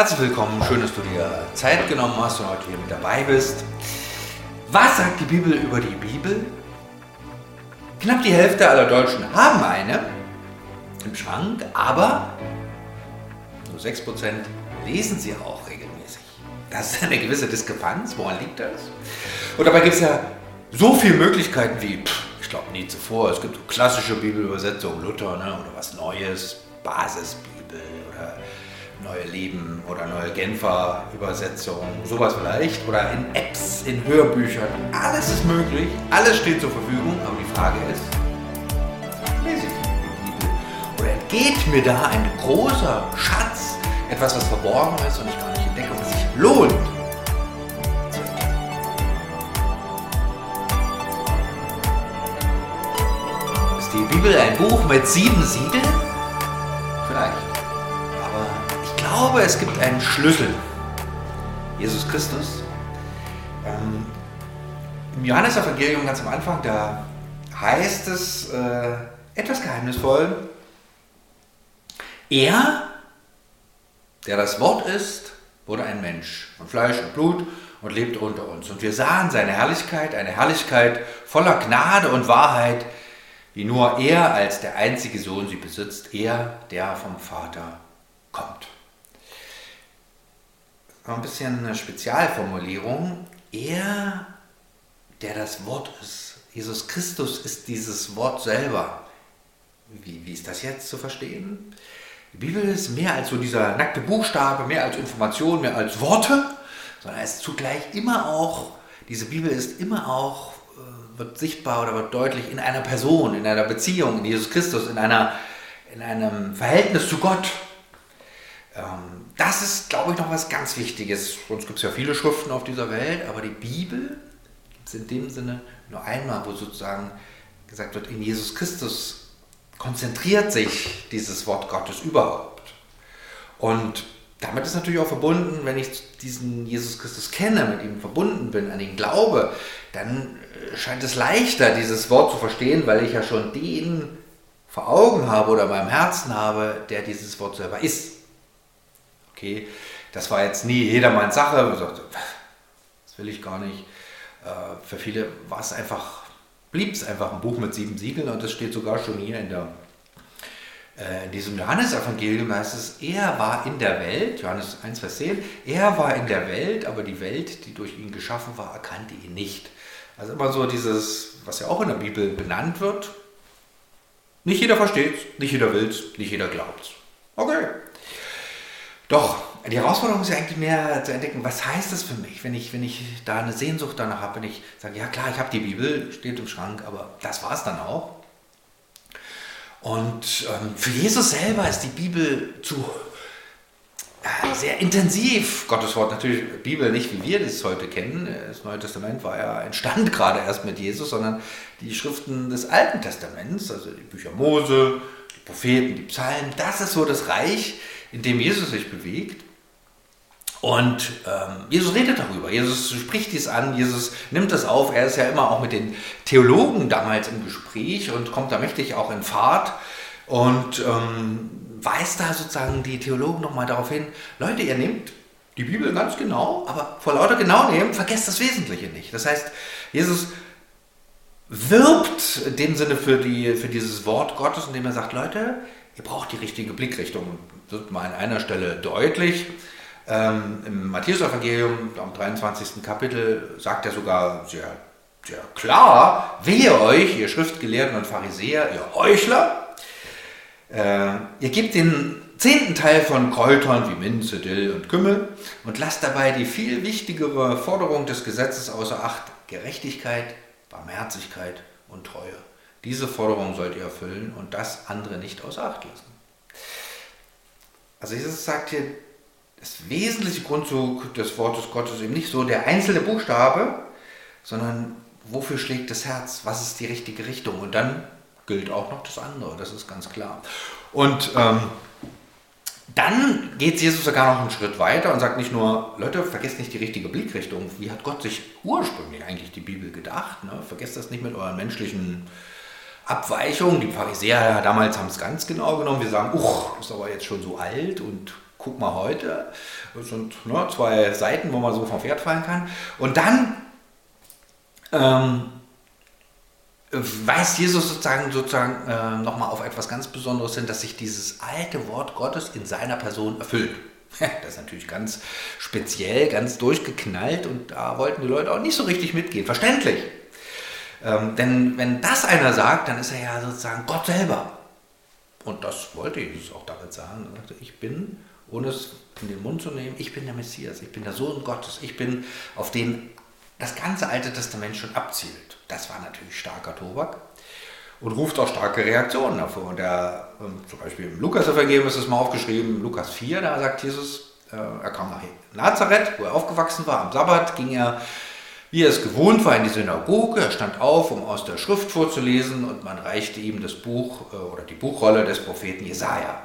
Herzlich willkommen, schön, dass du dir Zeit genommen hast und heute hier mit dabei bist. Was sagt die Bibel über die Bibel? Knapp die Hälfte aller Deutschen haben eine im Schrank, aber nur 6% lesen sie auch regelmäßig. Das ist eine gewisse Diskrepanz. Woran liegt das? Und dabei gibt es ja so viele Möglichkeiten wie, ich glaube nie zuvor, es gibt so klassische Bibelübersetzungen, Luther ne, oder was Neues, Basisbibel Neue Leben oder Neue Genfer Übersetzung, sowas vielleicht. Oder in Apps, in Hörbüchern. Alles ist möglich, alles steht zur Verfügung, aber die Frage ist, lese ich die Bibel? Oder entgeht mir da ein großer Schatz, etwas, was verborgen ist und ich gar nicht entdecke, was sich lohnt? Ist die Bibel ein Buch mit sieben Siegeln? Glaube, es gibt einen Schlüssel. Jesus Christus. Ähm, Im Johannesevangelium ganz am Anfang, da heißt es äh, etwas geheimnisvoll. Er, der das Wort ist, wurde ein Mensch von Fleisch und Blut und lebte unter uns. Und wir sahen seine Herrlichkeit, eine Herrlichkeit voller Gnade und Wahrheit, wie nur er als der einzige Sohn sie besitzt, er, der vom Vater kommt. Noch ein bisschen eine Spezialformulierung. Er, der das Wort ist. Jesus Christus ist dieses Wort selber. Wie, wie ist das jetzt zu verstehen? Die Bibel ist mehr als so dieser nackte Buchstabe, mehr als Information, mehr als Worte, sondern es ist zugleich immer auch, diese Bibel ist immer auch, äh, wird sichtbar oder wird deutlich in einer Person, in einer Beziehung, in Jesus Christus, in, einer, in einem Verhältnis zu Gott. Ähm, das ist, glaube ich, noch was ganz Wichtiges. Sonst gibt es ja viele Schriften auf dieser Welt, aber die Bibel gibt es in dem Sinne nur einmal, wo sozusagen gesagt wird, in Jesus Christus konzentriert sich dieses Wort Gottes überhaupt. Und damit ist natürlich auch verbunden, wenn ich diesen Jesus Christus kenne, mit ihm verbunden bin, an ihn glaube, dann äh, scheint es leichter, dieses Wort zu verstehen, weil ich ja schon den vor Augen habe oder in meinem Herzen habe, der dieses Wort selber ist. Okay, das war jetzt nie jedermanns Sache. Man sagte, das will ich gar nicht. Äh, für viele war es einfach, blieb es einfach ein Buch mit sieben Siegeln und das steht sogar schon hier in, der, äh, in diesem Johannesevangelium, heißt es, er war in der Welt, Johannes 1, Vers 10, er war in der Welt, aber die Welt, die durch ihn geschaffen war, erkannte ihn nicht. Also immer so dieses, was ja auch in der Bibel benannt wird, nicht jeder versteht nicht jeder will nicht jeder glaubt. Okay. Doch, die Herausforderung ist ja eigentlich mehr zu entdecken, was heißt das für mich, wenn ich, wenn ich da eine Sehnsucht danach habe, wenn ich sage, ja klar, ich habe die Bibel, steht im Schrank, aber das war es dann auch. Und ähm, für Jesus selber ist die Bibel zu äh, sehr intensiv. Gottes Wort natürlich, Bibel nicht wie wir das heute kennen. Das Neue Testament war ja entstand gerade erst mit Jesus, sondern die Schriften des Alten Testaments, also die Bücher Mose, die Propheten, die Psalmen, das ist so das Reich, in dem Jesus sich bewegt. Und ähm, Jesus redet darüber, Jesus spricht dies an, Jesus nimmt das auf. Er ist ja immer auch mit den Theologen damals im Gespräch und kommt da mächtig auch in Fahrt und ähm, weist da sozusagen die Theologen nochmal darauf hin, Leute, ihr nehmt die Bibel ganz genau, aber vor lauter genau nehmen, vergesst das Wesentliche nicht. Das heißt, Jesus wirbt in dem Sinne für, die, für dieses Wort Gottes, indem er sagt, Leute, ihr braucht die richtige Blickrichtung. Wird mal an einer Stelle deutlich. Ähm, Im Matthäus-Evangelium, am 23. Kapitel, sagt er sogar sehr, sehr klar, wehe euch, ihr Schriftgelehrten und Pharisäer, ihr Heuchler, äh, ihr gebt den zehnten Teil von Kräutern wie Minze, Dill und Kümmel und lasst dabei die viel wichtigere Forderung des Gesetzes außer Acht, Gerechtigkeit, Barmherzigkeit und Treue. Diese Forderung sollt ihr erfüllen und das andere nicht außer Acht lassen. Also Jesus sagt hier, das wesentliche Grundzug des Wortes Gottes ist eben nicht so der einzelne Buchstabe, sondern wofür schlägt das Herz, was ist die richtige Richtung und dann gilt auch noch das andere, das ist ganz klar. Und ähm, dann geht Jesus sogar noch einen Schritt weiter und sagt nicht nur, Leute, vergesst nicht die richtige Blickrichtung. Wie hat Gott sich ursprünglich eigentlich die Bibel gedacht? Ne? Vergesst das nicht mit euren menschlichen Abweichungen. Die Pharisäer damals haben es ganz genau genommen. Wir sagen, uch, das ist aber jetzt schon so alt und guck mal heute. Das sind ne, zwei Seiten, wo man so vom Pferd fallen kann. Und dann ähm, weist Jesus sozusagen, sozusagen äh, nochmal auf etwas ganz Besonderes hin, dass sich dieses alte Wort Gottes in seiner Person erfüllt. Das ist natürlich ganz speziell, ganz durchgeknallt und da wollten die Leute auch nicht so richtig mitgehen. Verständlich. Ähm, denn wenn das einer sagt, dann ist er ja sozusagen Gott selber. Und das wollte Jesus auch damit sagen. Er sagte, ich bin, ohne es in den Mund zu nehmen, ich bin der Messias, ich bin der Sohn Gottes, ich bin, auf den das ganze Alte Testament schon abzielt. Das war natürlich starker Tobak und ruft auch starke Reaktionen hervor. Und der, ähm, zum Beispiel im Lukas-Evangelium ist es mal aufgeschrieben, Lukas 4, da sagt Jesus, äh, er kam nach Nazareth, wo er aufgewachsen war, am Sabbat ging er, wie er es gewohnt war, in die Synagoge, er stand auf, um aus der Schrift vorzulesen und man reichte ihm das Buch äh, oder die Buchrolle des Propheten Jesaja.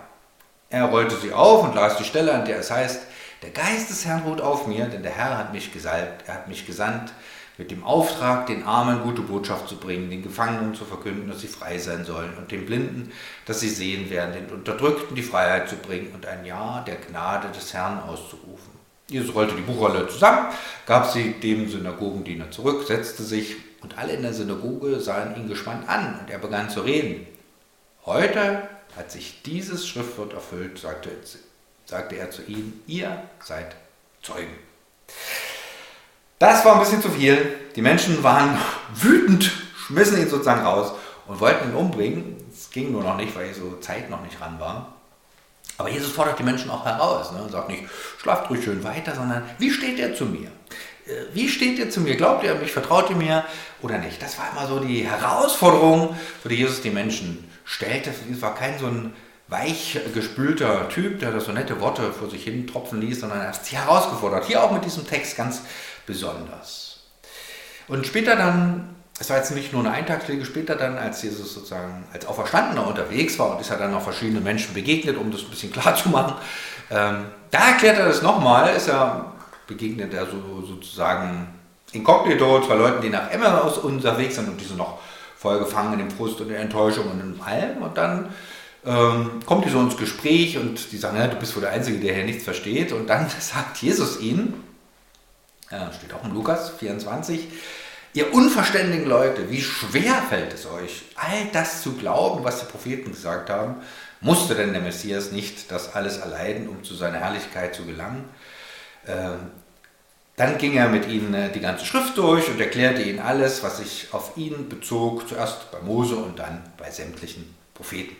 Er rollte sie auf und las die Stelle, an der es heißt, der Geist des Herrn ruht auf mir, denn der Herr hat mich gesalbt, er hat mich gesandt, mit dem Auftrag, den Armen gute Botschaft zu bringen, den Gefangenen zu verkünden, dass sie frei sein sollen und den Blinden, dass sie sehen werden, den Unterdrückten die Freiheit zu bringen und ein Ja der Gnade des Herrn auszurufen. Jesus rollte die Buchrolle zusammen, gab sie dem Synagogendiener zurück, setzte sich und alle in der Synagoge sahen ihn gespannt an und er begann zu reden. Heute hat sich dieses Schriftwort erfüllt, sagte, sagte er zu ihnen, ihr seid Zeugen. Das war ein bisschen zu viel. Die Menschen waren wütend, schmissen ihn sozusagen raus und wollten ihn umbringen. Es ging nur noch nicht, weil so Zeit noch nicht ran war. Aber Jesus fordert die Menschen auch heraus ne? und sagt nicht, schlaft ruhig schön weiter, sondern wie steht er zu mir? Äh, wie steht ihr zu mir? Glaubt ihr mich? Vertraut ihr mir oder nicht? Das war immer so die Herausforderung, für die Jesus die Menschen stellte. Es war kein so ein weich gespülter Typ, der das so nette Worte vor sich hin tropfen ließ, sondern er hat sie herausgefordert. Hier auch mit diesem Text ganz besonders. Und später dann, es war jetzt nicht nur eine Eintagspflege, später dann, als Jesus sozusagen als Auferstandener unterwegs war und ist er dann noch verschiedene Menschen begegnet, um das ein bisschen klar zu machen, ähm, da erklärt er das nochmal, ist er, begegnet er so, sozusagen inkognito, zwei Leuten, die nach Emmaus unterwegs sind und die sind noch voll gefangen in dem Frust und der Enttäuschung und in allem und dann ähm, kommt die so ins Gespräch und die sagen, ja, du bist wohl der Einzige, der hier nichts versteht und dann sagt Jesus ihnen, ja, steht auch in Lukas 24. Ihr unverständigen Leute, wie schwer fällt es euch, all das zu glauben, was die Propheten gesagt haben? Musste denn der Messias nicht das alles erleiden, um zu seiner Herrlichkeit zu gelangen? Ähm, dann ging er mit ihnen äh, die ganze Schrift durch und erklärte ihnen alles, was sich auf ihn bezog, zuerst bei Mose und dann bei sämtlichen Propheten.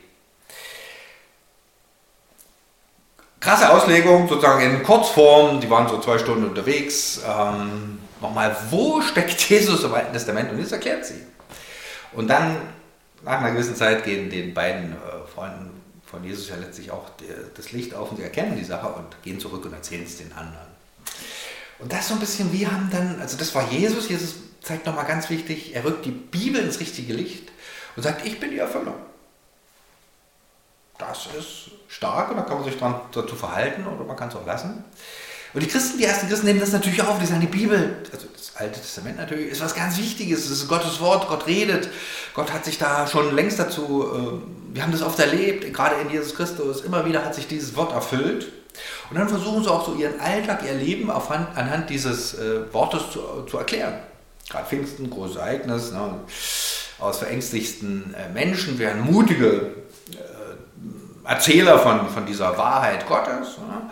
krasse Auslegung, sozusagen in Kurzform, die waren so zwei Stunden unterwegs. Ähm, nochmal, wo steckt Jesus im Alten Testament? Und jetzt erklärt sie. Und dann, nach einer gewissen Zeit, gehen den beiden äh, Freunden von Jesus ja letztlich auch das Licht auf und sie erkennen die Sache und gehen zurück und erzählen es den anderen. Und das so ein bisschen, wir haben dann, also das war Jesus, Jesus zeigt nochmal ganz wichtig, er rückt die Bibel ins richtige Licht und sagt, ich bin die Erfüllung das ist stark und da kann man sich dran, dazu verhalten oder man kann es auch lassen. Und die Christen, die ersten Christen nehmen das natürlich auf, die sagen, die Bibel, also das Alte Testament natürlich, ist was ganz Wichtiges, es ist Gottes Wort, Gott redet, Gott hat sich da schon längst dazu, äh, wir haben das oft erlebt, gerade in Jesus Christus, immer wieder hat sich dieses Wort erfüllt. Und dann versuchen sie auch so ihren Alltag, ihr Leben anhand dieses äh, Wortes zu, zu erklären. Gerade Pfingsten, großes Ereignis, ne? aus verängstigsten äh, Menschen werden mutige Erzähler von, von dieser Wahrheit Gottes. Ja.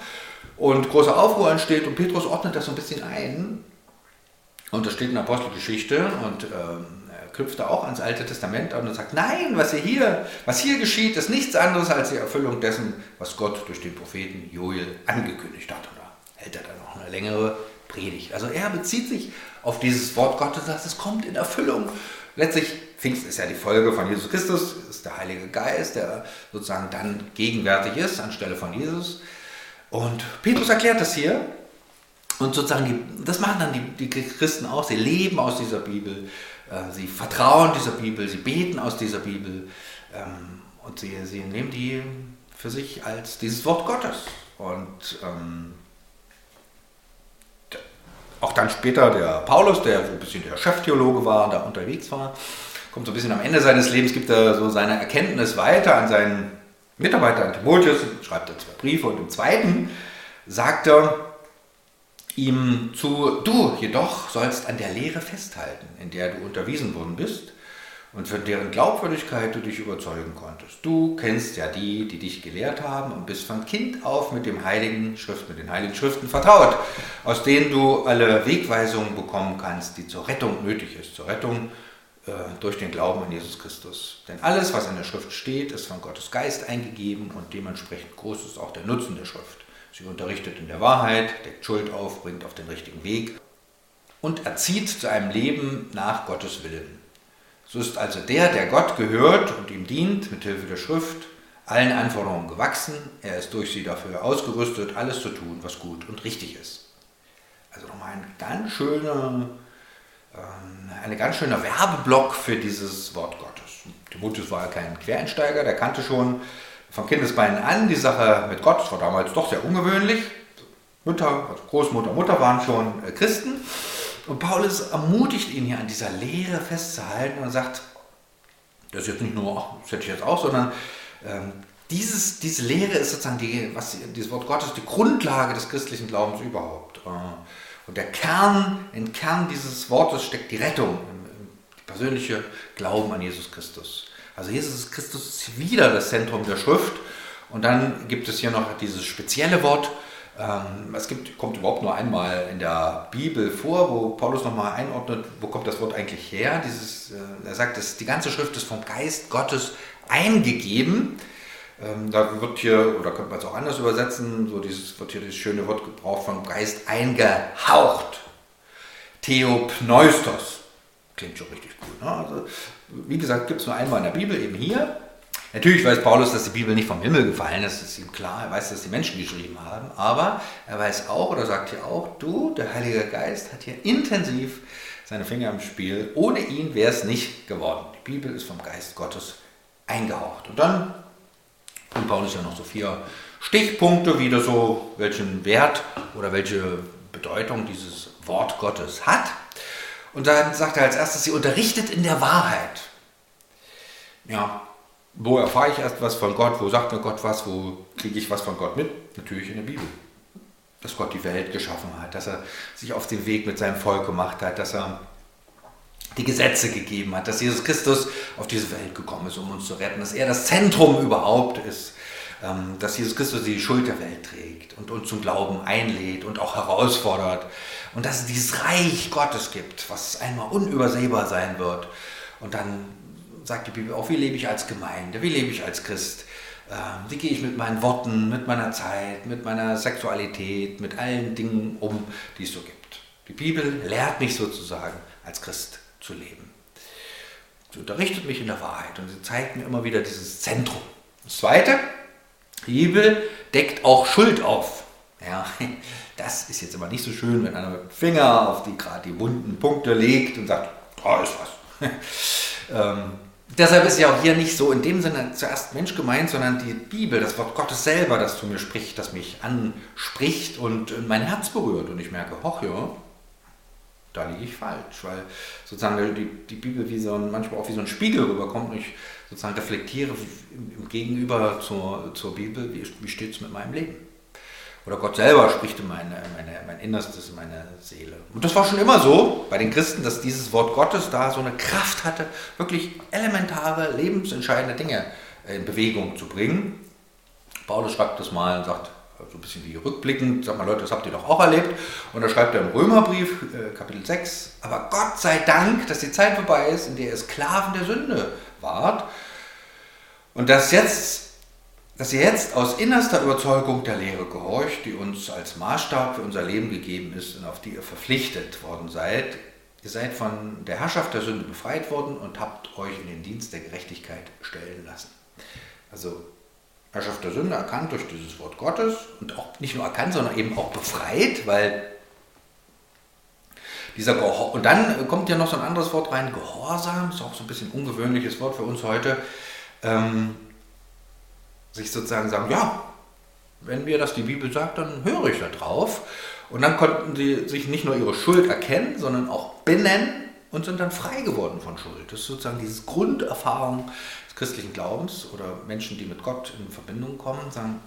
Und großer Aufruhr entsteht und Petrus ordnet das so ein bisschen ein. Und das steht in der Apostelgeschichte und ähm, knüpft da auch ans Alte Testament an und sagt, nein, was hier, was hier geschieht, ist nichts anderes als die Erfüllung dessen, was Gott durch den Propheten Joel angekündigt hat. Und da hält er dann noch eine längere Predigt. Also er bezieht sich auf dieses Wort Gottes sagt, es kommt in Erfüllung. Letztlich, Pfingsten ist ja die Folge von Jesus Christus, ist der Heilige Geist, der sozusagen dann gegenwärtig ist anstelle von Jesus. Und Petrus erklärt das hier. Und sozusagen, das machen dann die, die Christen auch. Sie leben aus dieser Bibel, äh, sie vertrauen dieser Bibel, sie beten aus dieser Bibel ähm, und sie, sie nehmen die für sich als dieses Wort Gottes. Und ähm, auch dann später der Paulus, der so ein bisschen der Cheftheologe war, da unterwegs war, kommt so ein bisschen am Ende seines Lebens, gibt er so seine Erkenntnis weiter an seinen Mitarbeiter an Timotheus, schreibt er zwei Briefe und im zweiten sagt er ihm zu, du jedoch sollst an der Lehre festhalten, in der du unterwiesen worden bist und für deren Glaubwürdigkeit du dich überzeugen konntest. Du kennst ja die, die dich gelehrt haben und bist von Kind auf mit dem Heiligen Schrift, mit den Heiligen Schriften vertraut, aus denen du alle Wegweisungen bekommen kannst, die zur Rettung nötig ist, zur Rettung durch den Glauben an Jesus Christus. Denn alles, was in der Schrift steht, ist von Gottes Geist eingegeben und dementsprechend groß ist auch der Nutzen der Schrift. Sie unterrichtet in der Wahrheit, deckt Schuld auf, bringt auf den richtigen Weg und erzieht zu einem Leben nach Gottes Willen. So ist also der, der Gott gehört und ihm dient, mit Hilfe der Schrift, allen Anforderungen gewachsen. Er ist durch sie dafür ausgerüstet, alles zu tun, was gut und richtig ist. Also nochmal ein ganz schöner, ähm, eine ganz schöner Werbeblock für dieses Wort Gottes. Timotheus war kein Quereinsteiger, der kannte schon von Kindesbeinen an die Sache mit Gott. Das war damals doch sehr ungewöhnlich. Mütter, also Großmutter, Mutter waren schon äh, Christen. Und Paulus ermutigt ihn hier an dieser Lehre festzuhalten und sagt, das ist jetzt nicht nur, das hätte ich jetzt auch, sondern ähm, dieses, diese Lehre ist sozusagen die, was, dieses Wort Gottes, die Grundlage des christlichen Glaubens überhaupt. Äh, und der Kern, im Kern dieses Wortes steckt die Rettung, im persönliche Glauben an Jesus Christus. Also Jesus Christus ist wieder das Zentrum der Schrift. Und dann gibt es hier noch dieses spezielle Wort, ähm, es gibt, kommt überhaupt nur einmal in der Bibel vor, wo Paulus nochmal einordnet, wo kommt das Wort eigentlich her. Dieses, äh, er sagt, dass die ganze Schrift ist vom Geist Gottes eingegeben. Ähm, da wird hier, oder könnte man es auch anders übersetzen, so dieses, wird hier das schöne Wort gebraucht vom Geist eingehaucht. Theopneustos. Klingt schon richtig gut. Ne? Also, wie gesagt, gibt es nur einmal in der Bibel, eben hier. Natürlich weiß Paulus, dass die Bibel nicht vom Himmel gefallen ist, ist ihm klar, er weiß, dass die Menschen geschrieben haben, aber er weiß auch oder sagt hier auch, du, der Heilige Geist, hat hier intensiv seine Finger im Spiel. Ohne ihn wäre es nicht geworden. Die Bibel ist vom Geist Gottes eingehaucht. Und dann bringt Paulus ja noch so vier Stichpunkte wieder so, welchen Wert oder welche Bedeutung dieses Wort Gottes hat. Und dann sagt er als erstes, sie unterrichtet in der Wahrheit. Ja, wo erfahre ich erst was von Gott? Wo sagt mir Gott was? Wo kriege ich was von Gott mit? Natürlich in der Bibel. Dass Gott die Welt geschaffen hat, dass er sich auf den Weg mit seinem Volk gemacht hat, dass er die Gesetze gegeben hat, dass Jesus Christus auf diese Welt gekommen ist, um uns zu retten, dass er das Zentrum überhaupt ist, ähm, dass Jesus Christus die Schuld der Welt trägt und uns zum Glauben einlädt und auch herausfordert und dass es dieses Reich Gottes gibt, was einmal unübersehbar sein wird und dann sagt die Bibel auch, wie lebe ich als Gemeinde, wie lebe ich als Christ, ähm, wie gehe ich mit meinen Worten, mit meiner Zeit, mit meiner Sexualität, mit allen Dingen um, die es so gibt. Die Bibel lehrt mich sozusagen als Christ zu leben. Sie unterrichtet mich in der Wahrheit und sie zeigt mir immer wieder dieses Zentrum. Das Zweite, die Bibel deckt auch Schuld auf. Ja, das ist jetzt aber nicht so schön, wenn einer mit dem Finger auf die gerade die wunden Punkte legt und sagt, da ist was. ähm, Deshalb ist ja auch hier nicht so in dem Sinne zuerst Mensch gemeint, sondern die Bibel, das Wort Gottes selber, das zu mir spricht, das mich anspricht und mein Herz berührt. Und ich merke, hoch ja, da liege ich falsch, weil sozusagen die, die Bibel wie so ein, manchmal auch wie so ein Spiegel rüberkommt und ich sozusagen reflektiere im Gegenüber zur, zur Bibel, wie, wie steht es mit meinem Leben. Oder Gott selber spricht in meine, meine, mein Innerstes, in meine Seele. Und das war schon immer so bei den Christen, dass dieses Wort Gottes da so eine Kraft hatte, wirklich elementare, lebensentscheidende Dinge in Bewegung zu bringen. Paulus schreibt das mal und sagt, so ein bisschen wie rückblickend, sagt mal Leute, das habt ihr doch auch erlebt. Und da schreibt er im Römerbrief, äh, Kapitel 6, aber Gott sei Dank, dass die Zeit vorbei ist, in der ihr Sklaven der Sünde wart. Und dass jetzt dass ihr jetzt aus innerster Überzeugung der Lehre gehorcht, die uns als Maßstab für unser Leben gegeben ist und auf die ihr verpflichtet worden seid. Ihr seid von der Herrschaft der Sünde befreit worden und habt euch in den Dienst der Gerechtigkeit stellen lassen. Also Herrschaft der Sünde erkannt durch dieses Wort Gottes und auch nicht nur erkannt, sondern eben auch befreit, weil dieser Gehor und dann kommt ja noch so ein anderes Wort rein, Gehorsam, ist auch so ein bisschen ungewöhnliches Wort für uns heute. Ähm, sich sozusagen sagen, ja, wenn mir das die Bibel sagt, dann höre ich da drauf. Und dann konnten sie sich nicht nur ihre Schuld erkennen, sondern auch benennen und sind dann frei geworden von Schuld. Das ist sozusagen diese Grunderfahrung christlichen Glaubens oder Menschen, die mit Gott in Verbindung kommen, sagen,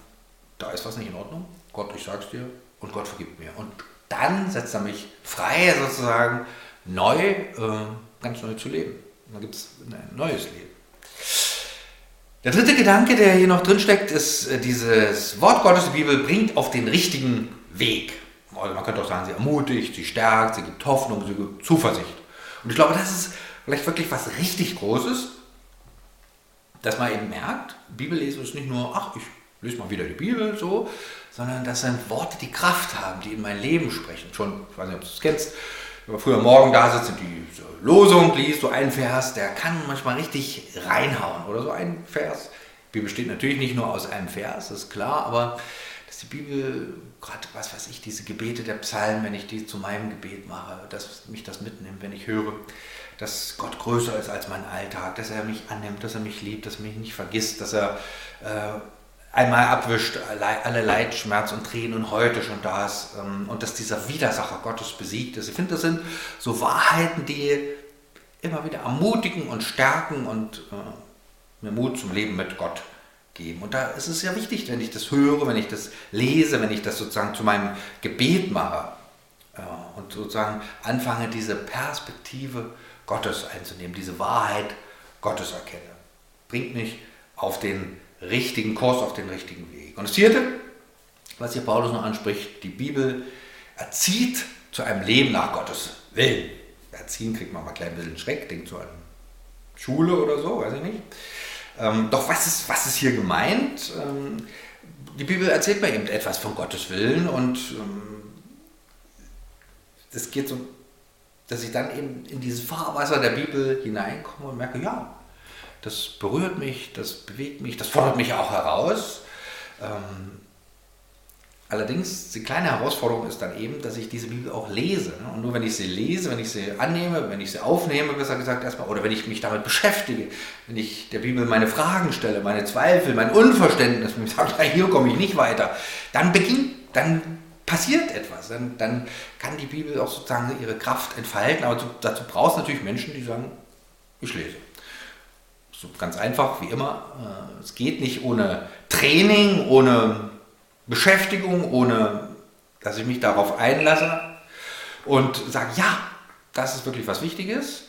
da ist was nicht in Ordnung, Gott, ich sag's dir und Gott vergibt mir. Und dann setzt er mich frei, sozusagen neu, äh, ganz neu zu leben. Und dann gibt es ein neues Leben. Der dritte Gedanke, der hier noch drin steckt, ist äh, dieses Wort Gottes, die Bibel bringt auf den richtigen Weg. Also man könnte auch sagen, sie ermutigt, sie stärkt, sie gibt Hoffnung, sie gibt Zuversicht. Und ich glaube, das ist vielleicht wirklich was richtig Großes, dass man eben merkt, Bibellesen ist nicht nur, ach, ich lese mal wieder die Bibel so, sondern das sind Worte, die Kraft haben, die in mein Leben sprechen. Schon, ich weiß nicht, ob du es kennst, wenn man früher Morgen da sitzt und die Losung liest, so ein Vers, der kann manchmal richtig reinhauen. Oder so ein Vers. Die Bibel besteht natürlich nicht nur aus einem Vers, das ist klar, aber dass die Bibel, gerade was weiß ich, diese Gebete der Psalmen, wenn ich die zu meinem Gebet mache, dass mich das mitnimmt, wenn ich höre, dass Gott größer ist als mein Alltag, dass er mich annimmt, dass er mich liebt, dass er mich nicht vergisst, dass er äh, einmal abwischt alle Leid, Schmerz und Tränen und heute schon da ist ähm, und dass dieser Widersacher Gottes besiegt ist. Ich finde, das sind so Wahrheiten, die immer wieder ermutigen und stärken und äh, mir Mut zum Leben mit Gott geben. Und da ist es ja wichtig, wenn ich das höre, wenn ich das lese, wenn ich das sozusagen zu meinem Gebet mache äh, und sozusagen anfange, diese Perspektive Gottes einzunehmen, diese Wahrheit Gottes erkenne. Bringt mich auf den richtigen Kurs, auf den richtigen Weg. Und das vierte, was hier Paulus noch anspricht, die Bibel erzieht zu einem Leben nach Gottes Willen. Erziehen kriegt man mal ein klein bisschen Schreck, denkt so an Schule oder so, weiß ich nicht. Ähm, doch was ist, was ist hier gemeint? Ähm, die Bibel erzählt mir eben etwas von Gottes Willen und es ähm, geht so, dass ich dann eben in dieses Fahrwasser der Bibel hineinkomme und merke, ja, das berührt mich, das bewegt mich, das fordert mich auch heraus. Ähm, allerdings, die kleine Herausforderung ist dann eben, dass ich diese Bibel auch lese. Ne? Und nur wenn ich sie lese, wenn ich sie annehme, wenn ich sie aufnehme, besser gesagt erstmal, oder wenn ich mich damit beschäftige, wenn ich der Bibel meine Fragen stelle, meine Zweifel, mein Unverständnis, wenn ich sage, hier komme ich nicht weiter, dann beginnt, dann passiert etwas. Dann, dann kann die Bibel auch sozusagen ihre Kraft entfalten. Aber dazu braucht es natürlich Menschen, die sagen, ich lese. So ganz einfach, wie immer. Äh, es geht nicht ohne Training, ohne Beschäftigung, ohne dass ich mich darauf einlasse und sage, ja, das ist wirklich was Wichtiges.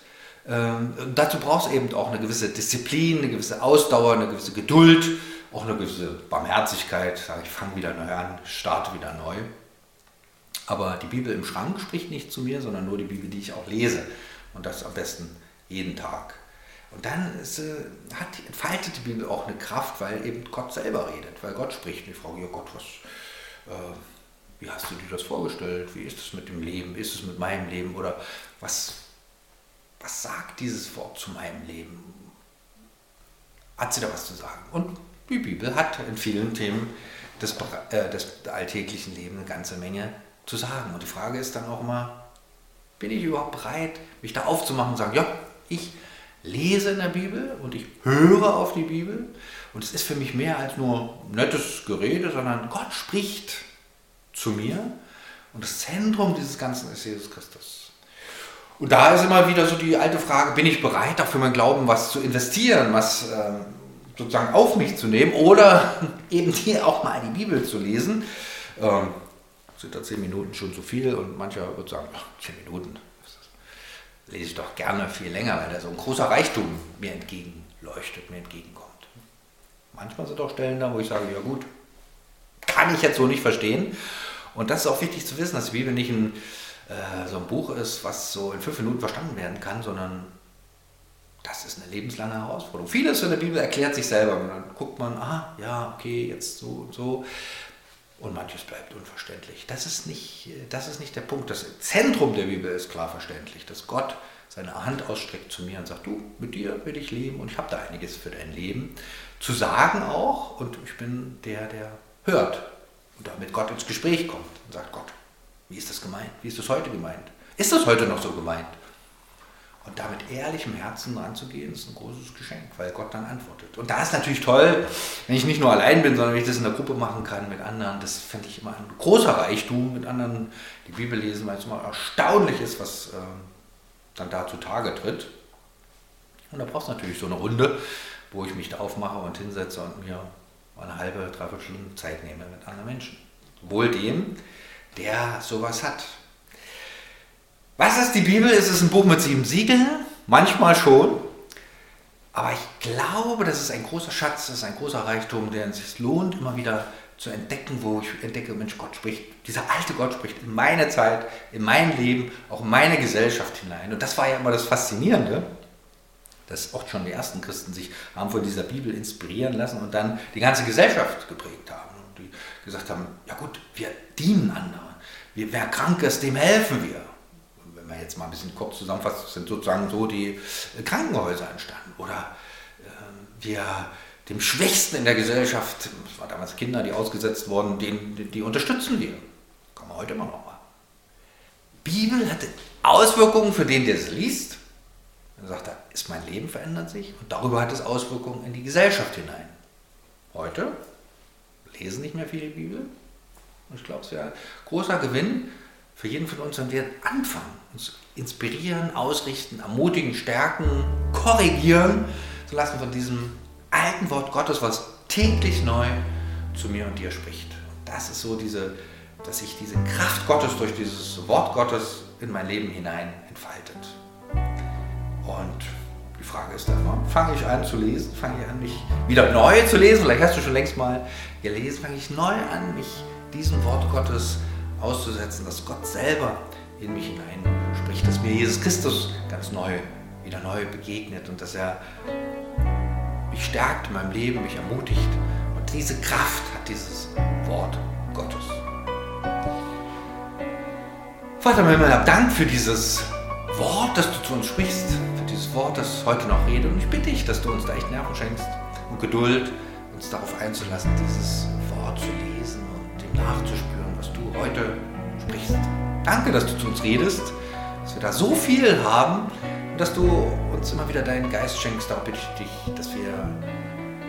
Ähm, dazu braucht es eben auch eine gewisse Disziplin, eine gewisse Ausdauer, eine gewisse Geduld, auch eine gewisse Barmherzigkeit. Ich, fange wieder neu an, starte wieder neu. Aber die Bibel im Schrank spricht nicht zu mir, sondern nur die Bibel, die ich auch lese. Und das am besten jeden Tag. Und dann ist, äh, hat, entfaltet die Bibel auch eine Kraft, weil eben Gott selber redet, weil Gott spricht. Und ich frage, ja Gott, was, äh, wie hast du dir das vorgestellt? Wie ist es mit dem Leben? Ist es mit meinem Leben? Oder was, was sagt dieses Wort zu meinem Leben? Hat sie da was zu sagen? Und die Bibel hat in vielen Themen des, äh, des alltäglichen Lebens eine ganze Menge zu sagen. Und die Frage ist dann auch immer, bin ich überhaupt bereit, mich da aufzumachen und sagen, ja, ich lese in der Bibel und ich höre auf die Bibel. Und es ist für mich mehr als nur nettes Gerede, sondern Gott spricht zu mir. Und das Zentrum dieses Ganzen ist Jesus Christus. Und da ist immer wieder so die alte Frage, bin ich bereit, auch für mein Glauben was zu investieren, was ähm, sozusagen auf mich zu nehmen oder eben hier auch mal die Bibel zu lesen. Ähm, sind da zehn Minuten schon zu viel und mancher wird sagen, ach, zehn Minuten, lese ich doch gerne viel länger, weil da so ein großer Reichtum mir entgegenleuchtet, mir entgegenkommt. Manchmal sind auch Stellen da, wo ich sage, ja gut, kann ich jetzt so nicht verstehen. Und das ist auch wichtig zu wissen, dass die Bibel nicht ein, äh, so ein Buch ist, was so in fünf Minuten verstanden werden kann, sondern das ist eine lebenslange Herausforderung. Vieles in der Bibel erklärt sich selber. Und dann guckt man, ah, ja, okay, jetzt so und so und manches bleibt unverständlich. Das ist, nicht, das ist nicht der Punkt. Das Zentrum der Bibel ist klar verständlich, dass Gott seine Hand ausstreckt zu mir und sagt, du, mit dir will ich leben und ich habe da einiges für dein Leben zu sagen auch und ich bin der, der hört und da mit Gott ins Gespräch kommt und sagt, Gott, wie ist das gemeint? Wie ist das heute gemeint? Ist das heute noch so gemeint? Und da mit ehrlichem Herzen ranzugehen, ist ein großes Geschenk, weil Gott dann antwortet. Und da ist natürlich toll, wenn ich nicht nur allein bin, sondern wenn ich das in der Gruppe machen kann mit anderen. Das fände ich immer ein großer Reichtum, mit anderen die Bibel lesen, weil es immer erstaunlich ist, was äh, dann da zutage tritt. Und da brauchst du natürlich so eine Runde, wo ich mich da aufmache und hinsetze und mir eine halbe, dreiviertel Stunde Zeit nehme mit anderen Menschen. Wohl dem, der sowas hat. Was ist die Bibel? Ist es ein Buch mit sieben Siegeln? Manchmal schon. Aber ich glaube, das ist ein großer Schatz, das ist ein großer Reichtum, der es sich lohnt, immer wieder zu entdecken, wo ich entdecke, Mensch, Gott spricht, dieser alte Gott spricht in meine Zeit, in mein Leben, auch in meine Gesellschaft hinein. Und das war ja immer das Faszinierende, dass auch schon die ersten Christen sich haben von dieser Bibel inspirieren lassen und dann die ganze Gesellschaft geprägt haben. Und die gesagt haben, ja gut, wir dienen anderen. Wer krank ist, dem helfen wir. Wenn man jetzt mal ein bisschen kurz zusammenfasst, sind sozusagen so die Krankenhäuser entstanden. Oder äh, wir dem Schwächsten in der Gesellschaft, das waren damals Kinder, die ausgesetzt wurden, den, die, die unterstützen wir. Kann man heute immer noch mal. Bibel hatte Auswirkungen für den, der es liest. Dann sagt er, ist mein Leben verändert sich und darüber hat es Auswirkungen in die Gesellschaft hinein. Heute lesen nicht mehr viele Bibel. Und ich glaube, es wäre ein großer Gewinn für jeden von uns, wenn wir anfangen, uns inspirieren, ausrichten, ermutigen, stärken, korrigieren zu lassen von diesem alten Wort Gottes, was täglich neu zu mir und dir spricht. Das ist so diese, dass sich diese Kraft Gottes durch dieses Wort Gottes in mein Leben hinein entfaltet. Und die Frage ist dann fange ich an zu lesen? Fange ich an, mich wieder neu zu lesen? Vielleicht hast du schon längst mal gelesen. Fange ich neu an, mich diesem Wort Gottes auszusetzen, dass Gott selber in mich hinein spricht, dass mir Jesus Christus ganz neu, wieder neu begegnet und dass er mich stärkt in meinem Leben, mich ermutigt. Und diese Kraft hat dieses Wort Gottes. Vater im Himmel, hab Dank für dieses Wort, das du zu uns sprichst, für dieses Wort, das heute noch redet. Und ich bitte dich, dass du uns da echt Nerven schenkst und Geduld, uns darauf einzulassen, dieses Wort zu lesen und dem nachzuspüren, was du heute sprichst. Danke, dass du zu uns redest, dass wir da so viel haben und dass du uns immer wieder deinen Geist schenkst. Darum bitte ich dich, dass wir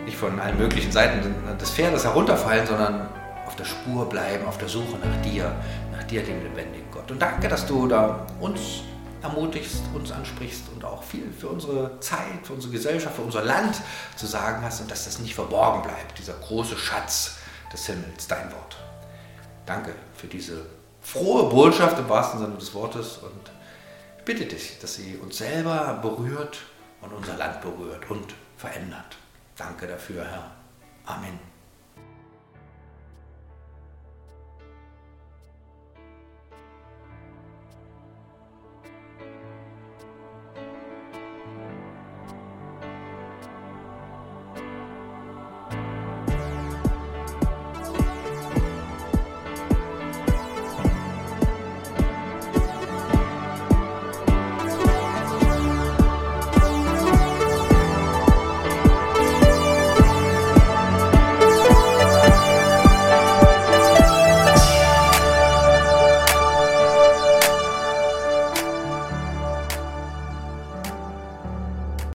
nicht von allen möglichen Seiten des Pferdes herunterfallen, sondern auf der Spur bleiben, auf der Suche nach dir, nach dir, dem lebendigen Gott. Und danke, dass du da uns ermutigst, uns ansprichst und auch viel für unsere Zeit, für unsere Gesellschaft, für unser Land zu sagen hast und dass das nicht verborgen bleibt, dieser große Schatz des Himmels, dein Wort. Danke für diese frohe Botschaft im wahrsten Sinne des Wortes und bitte dich, dass sie uns selber berührt und unser Land berührt und verändert. Danke dafür, Herr. Amen.